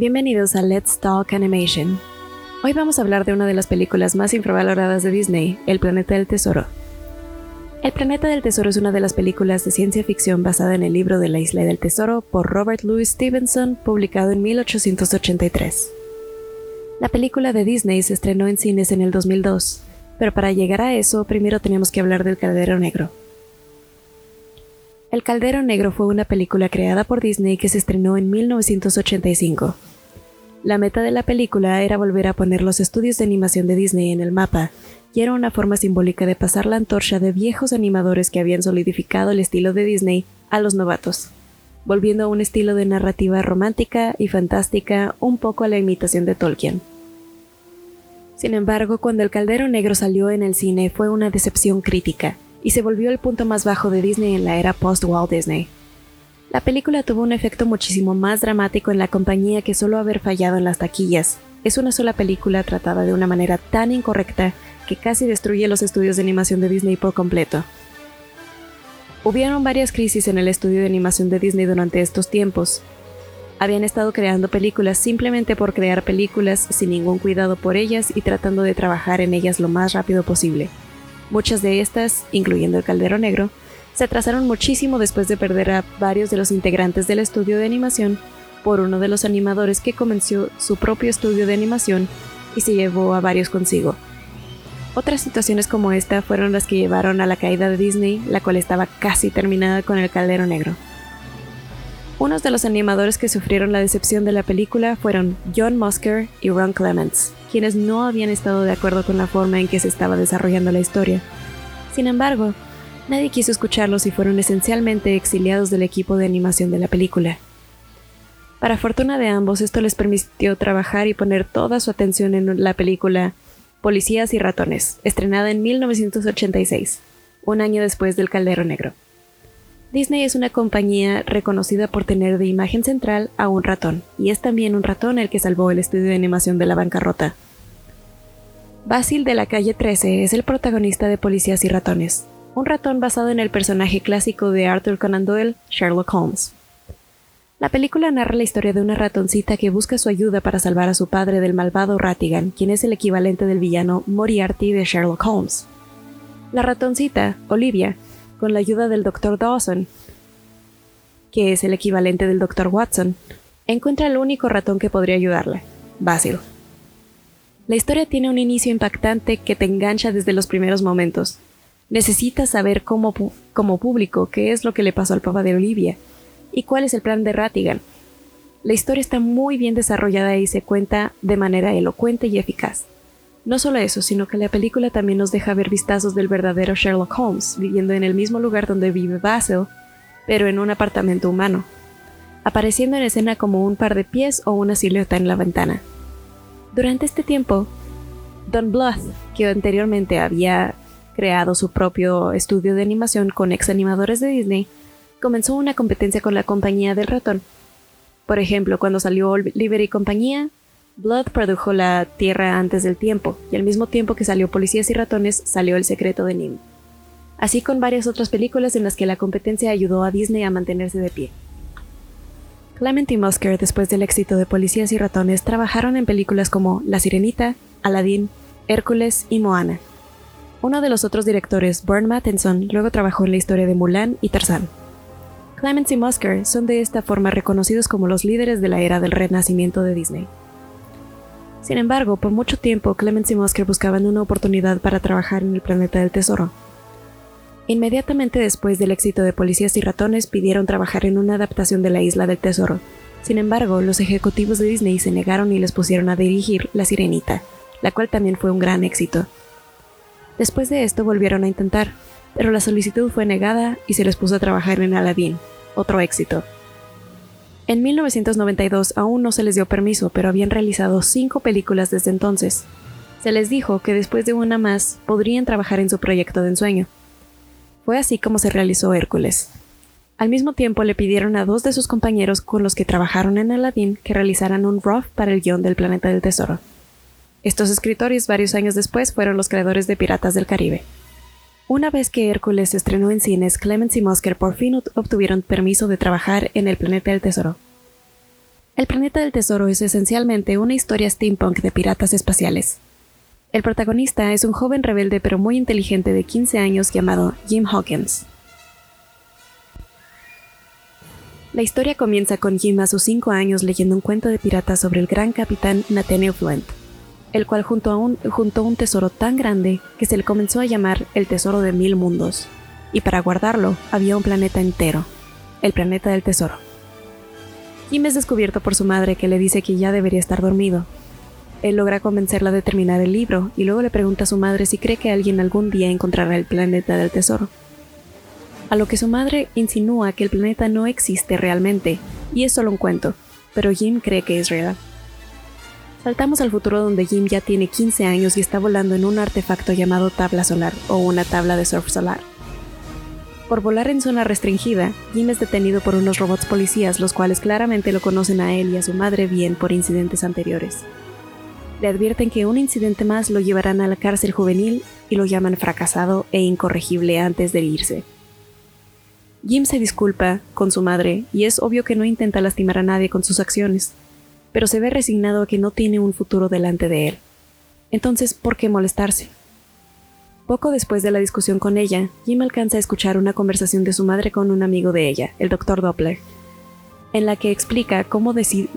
Bienvenidos a Let's Talk Animation. Hoy vamos a hablar de una de las películas más infravaloradas de Disney, El Planeta del Tesoro. El Planeta del Tesoro es una de las películas de ciencia ficción basada en el libro de la Isla del Tesoro por Robert Louis Stevenson, publicado en 1883. La película de Disney se estrenó en cines en el 2002, pero para llegar a eso primero tenemos que hablar del Caldero Negro. El Caldero Negro fue una película creada por Disney que se estrenó en 1985. La meta de la película era volver a poner los estudios de animación de Disney en el mapa, y era una forma simbólica de pasar la antorcha de viejos animadores que habían solidificado el estilo de Disney a los novatos, volviendo a un estilo de narrativa romántica y fantástica un poco a la imitación de Tolkien. Sin embargo, cuando El Caldero Negro salió en el cine fue una decepción crítica, y se volvió el punto más bajo de Disney en la era post-Walt Disney. La película tuvo un efecto muchísimo más dramático en la compañía que solo haber fallado en las taquillas. Es una sola película tratada de una manera tan incorrecta que casi destruye los estudios de animación de Disney por completo. Hubieron varias crisis en el estudio de animación de Disney durante estos tiempos. Habían estado creando películas simplemente por crear películas sin ningún cuidado por ellas y tratando de trabajar en ellas lo más rápido posible. Muchas de estas, incluyendo el Caldero Negro, se atrasaron muchísimo después de perder a varios de los integrantes del estudio de animación por uno de los animadores que comenzó su propio estudio de animación y se llevó a varios consigo. Otras situaciones como esta fueron las que llevaron a la caída de Disney, la cual estaba casi terminada con el Caldero Negro. Unos de los animadores que sufrieron la decepción de la película fueron John Musker y Ron Clements, quienes no habían estado de acuerdo con la forma en que se estaba desarrollando la historia. Sin embargo, Nadie quiso escucharlos y fueron esencialmente exiliados del equipo de animación de la película. Para fortuna de ambos, esto les permitió trabajar y poner toda su atención en la película Policías y Ratones, estrenada en 1986, un año después del Caldero Negro. Disney es una compañía reconocida por tener de imagen central a un ratón, y es también un ratón el que salvó el estudio de animación de la bancarrota. Basil de la calle 13 es el protagonista de Policías y Ratones, un ratón basado en el personaje clásico de Arthur Conan Doyle, Sherlock Holmes. La película narra la historia de una ratoncita que busca su ayuda para salvar a su padre del malvado Ratigan, quien es el equivalente del villano Moriarty de Sherlock Holmes. La ratoncita, Olivia, con la ayuda del Dr. Dawson, que es el equivalente del Dr. Watson, encuentra el único ratón que podría ayudarla, Basil. La historia tiene un inicio impactante que te engancha desde los primeros momentos, Necesitas saber como, como público qué es lo que le pasó al papá de Olivia y cuál es el plan de Ratigan. La historia está muy bien desarrollada y se cuenta de manera elocuente y eficaz. No solo eso, sino que la película también nos deja ver vistazos del verdadero Sherlock Holmes, viviendo en el mismo lugar donde vive Basil, pero en un apartamento humano, apareciendo en escena como un par de pies o una silueta en la ventana. Durante este tiempo, Don Bluth, que anteriormente había creado su propio estudio de animación con ex animadores de Disney, comenzó una competencia con la compañía del ratón. Por ejemplo, cuando salió Oliver y compañía, Blood produjo La Tierra antes del tiempo, y al mismo tiempo que salió Policías y Ratones, salió El secreto de Nim. Así con varias otras películas en las que la competencia ayudó a Disney a mantenerse de pie. Clement y Musker, después del éxito de Policías y Ratones, trabajaron en películas como La Sirenita, Aladdin, Hércules y Moana. Uno de los otros directores, Bern Mattinson, luego trabajó en la historia de Mulan y Tarzán. Clements y Musker son de esta forma reconocidos como los líderes de la era del renacimiento de Disney. Sin embargo, por mucho tiempo Clements y Musker buscaban una oportunidad para trabajar en el planeta del tesoro. Inmediatamente después del éxito de Policías y Ratones pidieron trabajar en una adaptación de la Isla del Tesoro. Sin embargo, los ejecutivos de Disney se negaron y les pusieron a dirigir La Sirenita, la cual también fue un gran éxito. Después de esto volvieron a intentar, pero la solicitud fue negada y se les puso a trabajar en Aladdin, otro éxito. En 1992 aún no se les dio permiso, pero habían realizado cinco películas desde entonces. Se les dijo que después de una más podrían trabajar en su proyecto de ensueño. Fue así como se realizó Hércules. Al mismo tiempo le pidieron a dos de sus compañeros con los que trabajaron en Aladdin que realizaran un rough para el guion del Planeta del Tesoro. Estos escritores varios años después fueron los creadores de Piratas del Caribe. Una vez que Hércules se estrenó en cines, Clemens y Musker por fin obtuvieron permiso de trabajar en el planeta del tesoro. El planeta del tesoro es esencialmente una historia steampunk de piratas espaciales. El protagonista es un joven rebelde pero muy inteligente de 15 años llamado Jim Hawkins. La historia comienza con Jim a sus 5 años leyendo un cuento de piratas sobre el gran capitán Nathaniel Flint, el cual juntó, un, juntó un tesoro tan grande que se le comenzó a llamar el Tesoro de Mil Mundos, y para guardarlo había un planeta entero, el planeta del tesoro. Jim es descubierto por su madre que le dice que ya debería estar dormido. Él logra convencerla de terminar el libro y luego le pregunta a su madre si cree que alguien algún día encontrará el planeta del tesoro. A lo que su madre insinúa que el planeta no existe realmente y es solo un cuento, pero Jim cree que es real. Saltamos al futuro donde Jim ya tiene 15 años y está volando en un artefacto llamado tabla solar o una tabla de surf solar. Por volar en zona restringida, Jim es detenido por unos robots policías, los cuales claramente lo conocen a él y a su madre bien por incidentes anteriores. Le advierten que un incidente más lo llevarán a la cárcel juvenil y lo llaman fracasado e incorregible antes de irse. Jim se disculpa con su madre y es obvio que no intenta lastimar a nadie con sus acciones, pero se ve resignado a que no tiene un futuro delante de él. Entonces, ¿por qué molestarse? Poco después de la discusión con ella, Jim alcanza a escuchar una conversación de su madre con un amigo de ella, el Dr. Doppler, en la que explica cómo,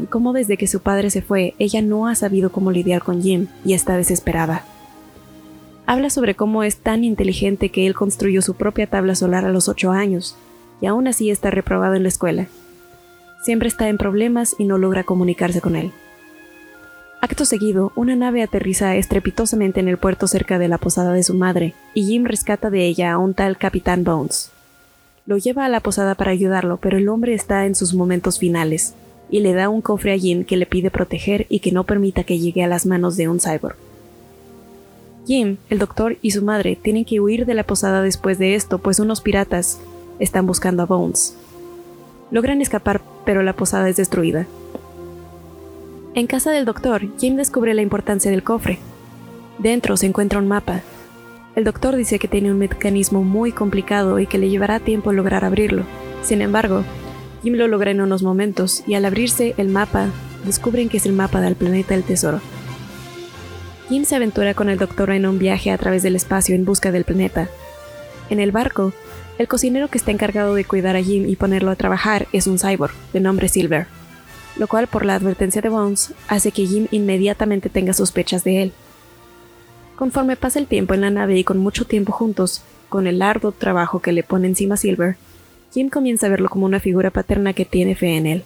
cómo, desde que su padre se fue, ella no ha sabido cómo lidiar con Jim y está desesperada. Habla sobre cómo es tan inteligente que él construyó su propia tabla solar a los ocho años, y aún así está reprobado en la escuela. Siempre está en problemas y no logra comunicarse con él. Acto seguido, una nave aterriza estrepitosamente en el puerto cerca de la posada de su madre, y Jim rescata de ella a un tal Capitán Bones. Lo lleva a la posada para ayudarlo, pero el hombre está en sus momentos finales, y le da un cofre a Jim que le pide proteger y que no permita que llegue a las manos de un cyborg. Jim, el doctor y su madre tienen que huir de la posada después de esto, pues unos piratas están buscando a Bones. Logran escapar, pero la posada es destruida. En casa del doctor, Jim descubre la importancia del cofre. Dentro se encuentra un mapa. El doctor dice que tiene un mecanismo muy complicado y que le llevará tiempo lograr abrirlo. Sin embargo, Jim lo logra en unos momentos y al abrirse el mapa, descubren que es el mapa del planeta del tesoro. Jim se aventura con el doctor en un viaje a través del espacio en busca del planeta. En el barco, el cocinero que está encargado de cuidar a Jim y ponerlo a trabajar es un cyborg, de nombre Silver lo cual por la advertencia de Bones hace que Jim inmediatamente tenga sospechas de él. Conforme pasa el tiempo en la nave y con mucho tiempo juntos, con el arduo trabajo que le pone encima Silver, Jim comienza a verlo como una figura paterna que tiene fe en él.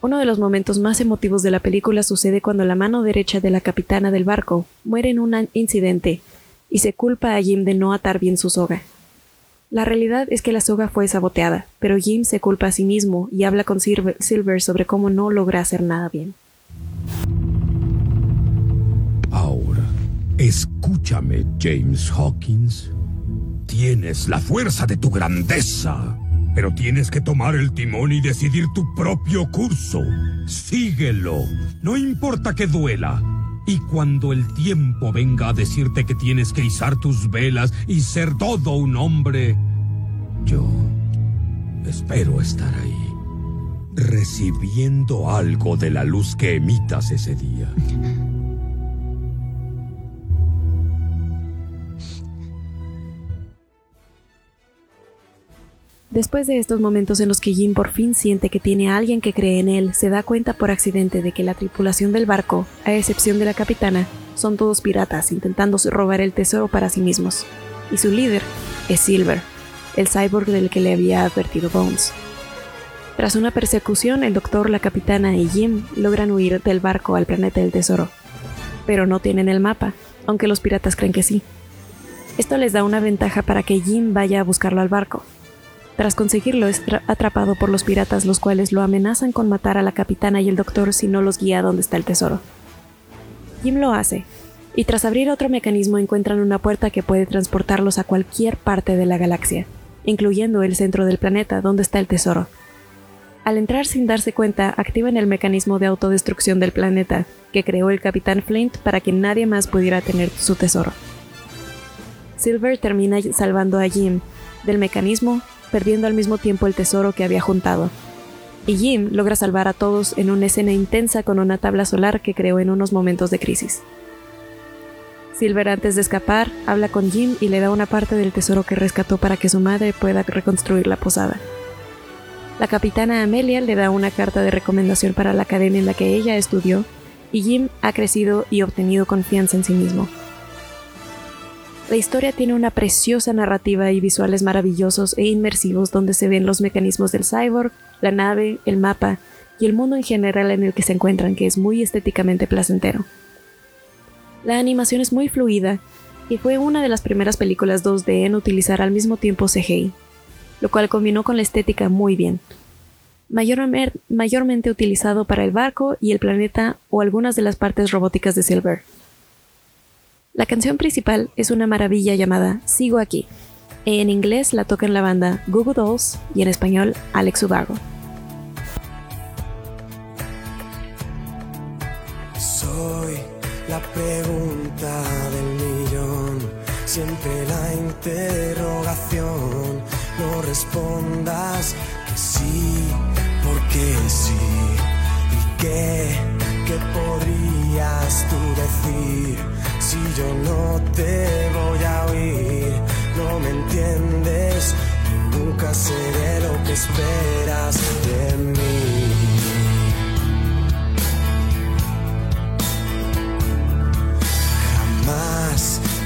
Uno de los momentos más emotivos de la película sucede cuando la mano derecha de la capitana del barco muere en un incidente y se culpa a Jim de no atar bien su soga. La realidad es que la soga fue saboteada, pero Jim se culpa a sí mismo y habla con Silver sobre cómo no logra hacer nada bien. Ahora, escúchame, James Hawkins. Tienes la fuerza de tu grandeza, pero tienes que tomar el timón y decidir tu propio curso. Síguelo, no importa que duela. Y cuando el tiempo venga a decirte que tienes que izar tus velas y ser todo un hombre, yo espero estar ahí, recibiendo algo de la luz que emitas ese día. Después de estos momentos en los que Jim por fin siente que tiene a alguien que cree en él, se da cuenta por accidente de que la tripulación del barco, a excepción de la capitana, son todos piratas intentando robar el tesoro para sí mismos. Y su líder es Silver, el cyborg del que le había advertido Bones. Tras una persecución, el doctor, la capitana y Jim logran huir del barco al planeta del tesoro. Pero no tienen el mapa, aunque los piratas creen que sí. Esto les da una ventaja para que Jim vaya a buscarlo al barco, tras conseguirlo, es atrapado por los piratas, los cuales lo amenazan con matar a la capitana y el doctor si no los guía a donde está el tesoro. Jim lo hace, y tras abrir otro mecanismo encuentran una puerta que puede transportarlos a cualquier parte de la galaxia, incluyendo el centro del planeta donde está el tesoro. Al entrar sin darse cuenta, activan el mecanismo de autodestrucción del planeta, que creó el capitán Flint para que nadie más pudiera tener su tesoro. Silver termina salvando a Jim del mecanismo perdiendo al mismo tiempo el tesoro que había juntado. y Jim logra salvar a todos en una escena intensa con una tabla solar que creó en unos momentos de crisis. Silver antes de escapar habla con Jim y le da una parte del tesoro que rescató para que su madre pueda reconstruir la posada. La capitana Amelia le da una carta de recomendación para la academia en la que ella estudió y Jim ha crecido y obtenido confianza en sí mismo. La historia tiene una preciosa narrativa y visuales maravillosos e inmersivos donde se ven los mecanismos del cyborg, la nave, el mapa y el mundo en general en el que se encuentran, que es muy estéticamente placentero. La animación es muy fluida y fue una de las primeras películas 2D en utilizar al mismo tiempo CGI, lo cual combinó con la estética muy bien. mayormente utilizado para el barco y el planeta o algunas de las partes robóticas de Silver. La canción principal es una maravilla llamada Sigo aquí. En inglés la toca en la banda Google Dolls y en español Alex Ubago. Pregunta del millón, siempre la interrogación. No respondas que sí, porque sí. ¿Y qué, qué podrías tú decir? Si yo no te voy a oír, no me entiendes, nunca seré lo que esperas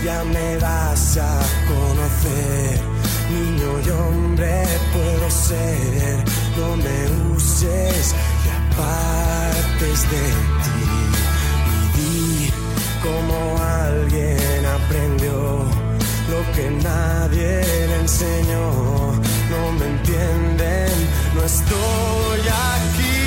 ya me vas a conocer, niño y hombre puedo ser, no me uses y apartes de ti como alguien aprendió lo que nadie le enseñó. No me entienden, no estoy aquí.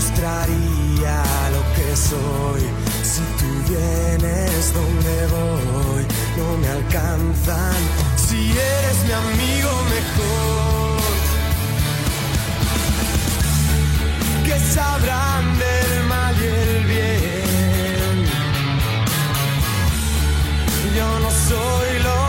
Mostraría lo que soy. Si tú vienes donde voy, no me alcanzan. Si eres mi amigo mejor, que sabrán del mal y el bien. Yo no soy lo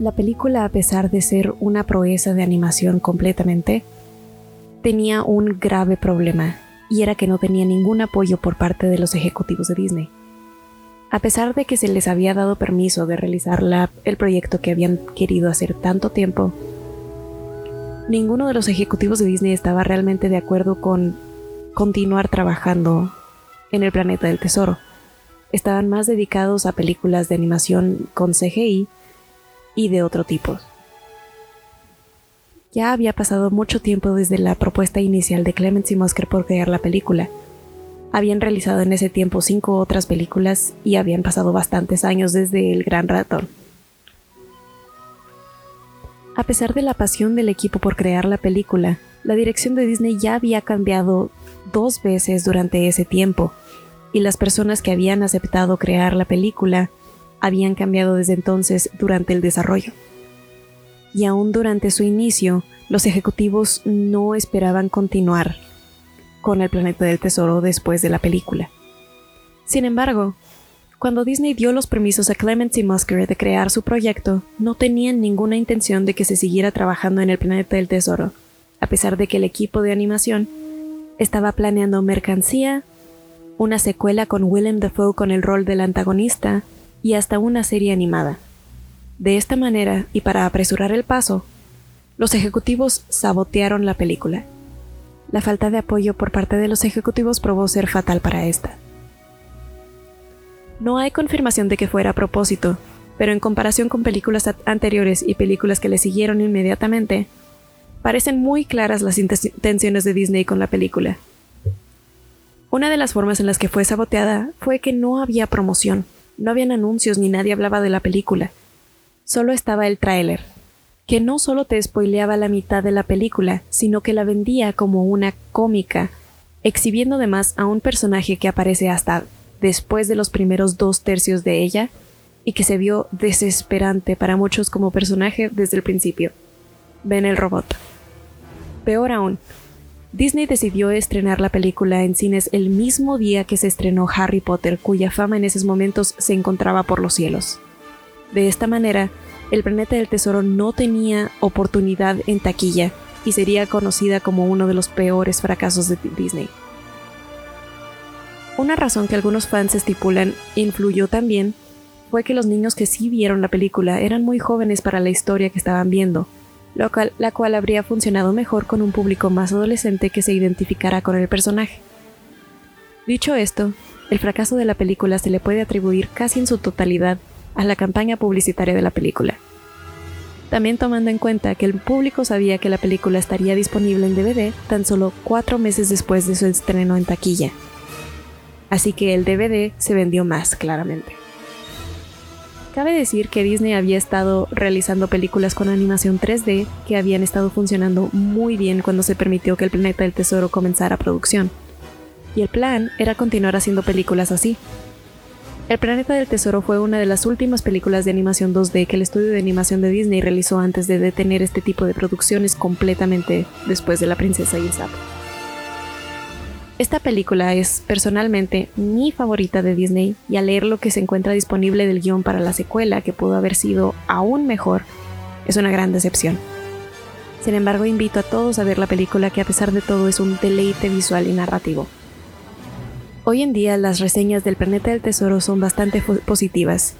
La película, a pesar de ser una proeza de animación completamente, tenía un grave problema, y era que no tenía ningún apoyo por parte de los ejecutivos de Disney. A pesar de que se les había dado permiso de realizar el proyecto que habían querido hacer tanto tiempo, ninguno de los ejecutivos de Disney estaba realmente de acuerdo con continuar trabajando en el planeta del tesoro. Estaban más dedicados a películas de animación con CGI y de otro tipo. Ya había pasado mucho tiempo desde la propuesta inicial de Clemens y Mosker por crear la película. Habían realizado en ese tiempo cinco otras películas y habían pasado bastantes años desde El Gran Ratón. A pesar de la pasión del equipo por crear la película, la dirección de Disney ya había cambiado dos veces durante ese tiempo, y las personas que habían aceptado crear la película habían cambiado desde entonces durante el desarrollo. Y aún durante su inicio, los ejecutivos no esperaban continuar con el planeta del tesoro después de la película. Sin embargo, cuando Disney dio los permisos a Clemency Musker de crear su proyecto, no tenían ninguna intención de que se siguiera trabajando en el planeta del tesoro, a pesar de que el equipo de animación estaba planeando mercancía, una secuela con Willem Dafoe con el rol del antagonista y hasta una serie animada. De esta manera, y para apresurar el paso, los ejecutivos sabotearon la película. La falta de apoyo por parte de los ejecutivos probó ser fatal para esta. No hay confirmación de que fuera a propósito, pero en comparación con películas anteriores y películas que le siguieron inmediatamente, parecen muy claras las intenciones de Disney con la película. Una de las formas en las que fue saboteada fue que no había promoción, no habían anuncios ni nadie hablaba de la película. Solo estaba el tráiler, que no solo te spoileaba la mitad de la película, sino que la vendía como una cómica, exhibiendo además a un personaje que aparece hasta después de los primeros dos tercios de ella y que se vio desesperante para muchos como personaje desde el principio. Ven el robot. Peor aún, Disney decidió estrenar la película en cines el mismo día que se estrenó Harry Potter, cuya fama en esos momentos se encontraba por los cielos. De esta manera, El Planeta del Tesoro no tenía oportunidad en taquilla y sería conocida como uno de los peores fracasos de Disney. Una razón que algunos fans estipulan influyó también fue que los niños que sí vieron la película eran muy jóvenes para la historia que estaban viendo, la cual habría funcionado mejor con un público más adolescente que se identificara con el personaje. Dicho esto, el fracaso de la película se le puede atribuir casi en su totalidad a la campaña publicitaria de la película. También tomando en cuenta que el público sabía que la película estaría disponible en DVD tan solo cuatro meses después de su estreno en taquilla. Así que el DVD se vendió más claramente. Cabe decir que Disney había estado realizando películas con animación 3D que habían estado funcionando muy bien cuando se permitió que el Planeta del Tesoro comenzara producción. Y el plan era continuar haciendo películas así. El Planeta del Tesoro fue una de las últimas películas de animación 2D que el estudio de animación de Disney realizó antes de detener este tipo de producciones completamente después de La Princesa y el Sapo. Esta película es personalmente mi favorita de Disney y al leer lo que se encuentra disponible del guion para la secuela, que pudo haber sido aún mejor, es una gran decepción. Sin embargo, invito a todos a ver la película que a pesar de todo es un deleite visual y narrativo. Hoy en día las reseñas del Planeta del Tesoro son bastante positivas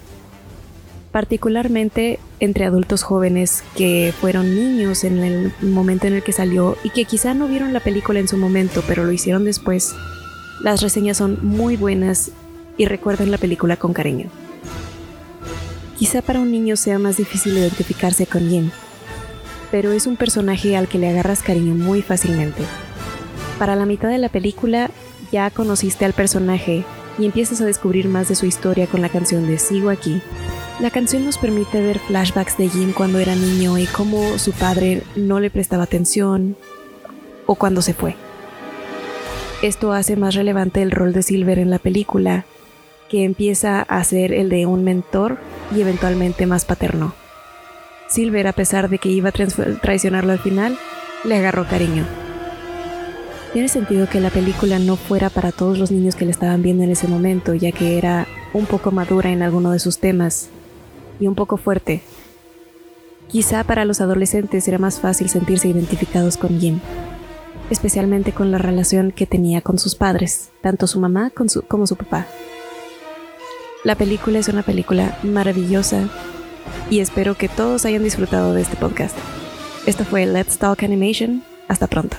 particularmente entre adultos jóvenes que fueron niños en el momento en el que salió y que quizá no vieron la película en su momento, pero lo hicieron después. Las reseñas son muy buenas y recuerdan la película con cariño. Quizá para un niño sea más difícil identificarse con Jim, pero es un personaje al que le agarras cariño muy fácilmente. Para la mitad de la película ya conociste al personaje y empiezas a descubrir más de su historia con la canción de Sigo aquí, la canción nos permite ver flashbacks de Jim cuando era niño y cómo su padre no le prestaba atención o cuando se fue. Esto hace más relevante el rol de Silver en la película, que empieza a ser el de un mentor y eventualmente más paterno. Silver, a pesar de que iba a traicionarlo al final, le agarró cariño. Tiene sentido que la película no fuera para todos los niños que le estaban viendo en ese momento, ya que era un poco madura en alguno de sus temas y un poco fuerte. Quizá para los adolescentes era más fácil sentirse identificados con Jim, especialmente con la relación que tenía con sus padres, tanto su mamá como su papá. La película es una película maravillosa y espero que todos hayan disfrutado de este podcast. Esto fue Let's Talk Animation. Hasta pronto.